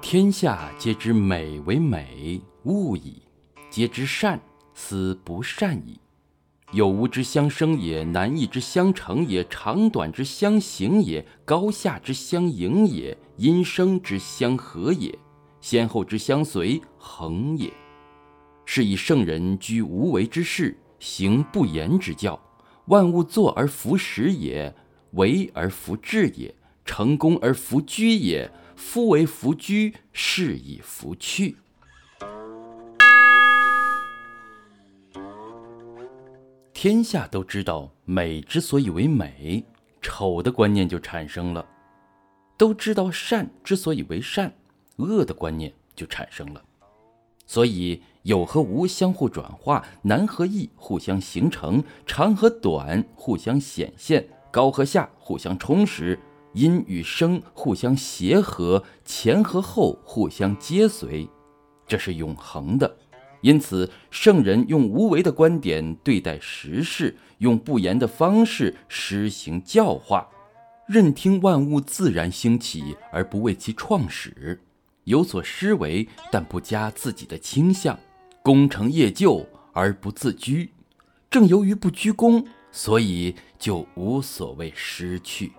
天下皆知美为美，物矣；皆知善，斯不善矣。有无之相生也，难易之相成也，长短之相形也，高下之相迎也，阴生之相合也，先后之相随，恒也。是以圣人居无为之事，行不言之教。万物作而弗始也，为而弗治也，成功而弗居也。夫为弗居，是以弗去。天下都知道，美之所以为美，丑的观念就产生了；都知道善之所以为善，恶的观念就产生了。所以有和无相互转化，难和易互相形成，长和短互相显现，高和下互相充实。阴与生互相协和，前和后互相接随，这是永恒的。因此，圣人用无为的观点对待时事，用不言的方式施行教化，任听万物自然兴起而不为其创始，有所施为但不加自己的倾向，功成业就而不自居。正由于不居功，所以就无所谓失去。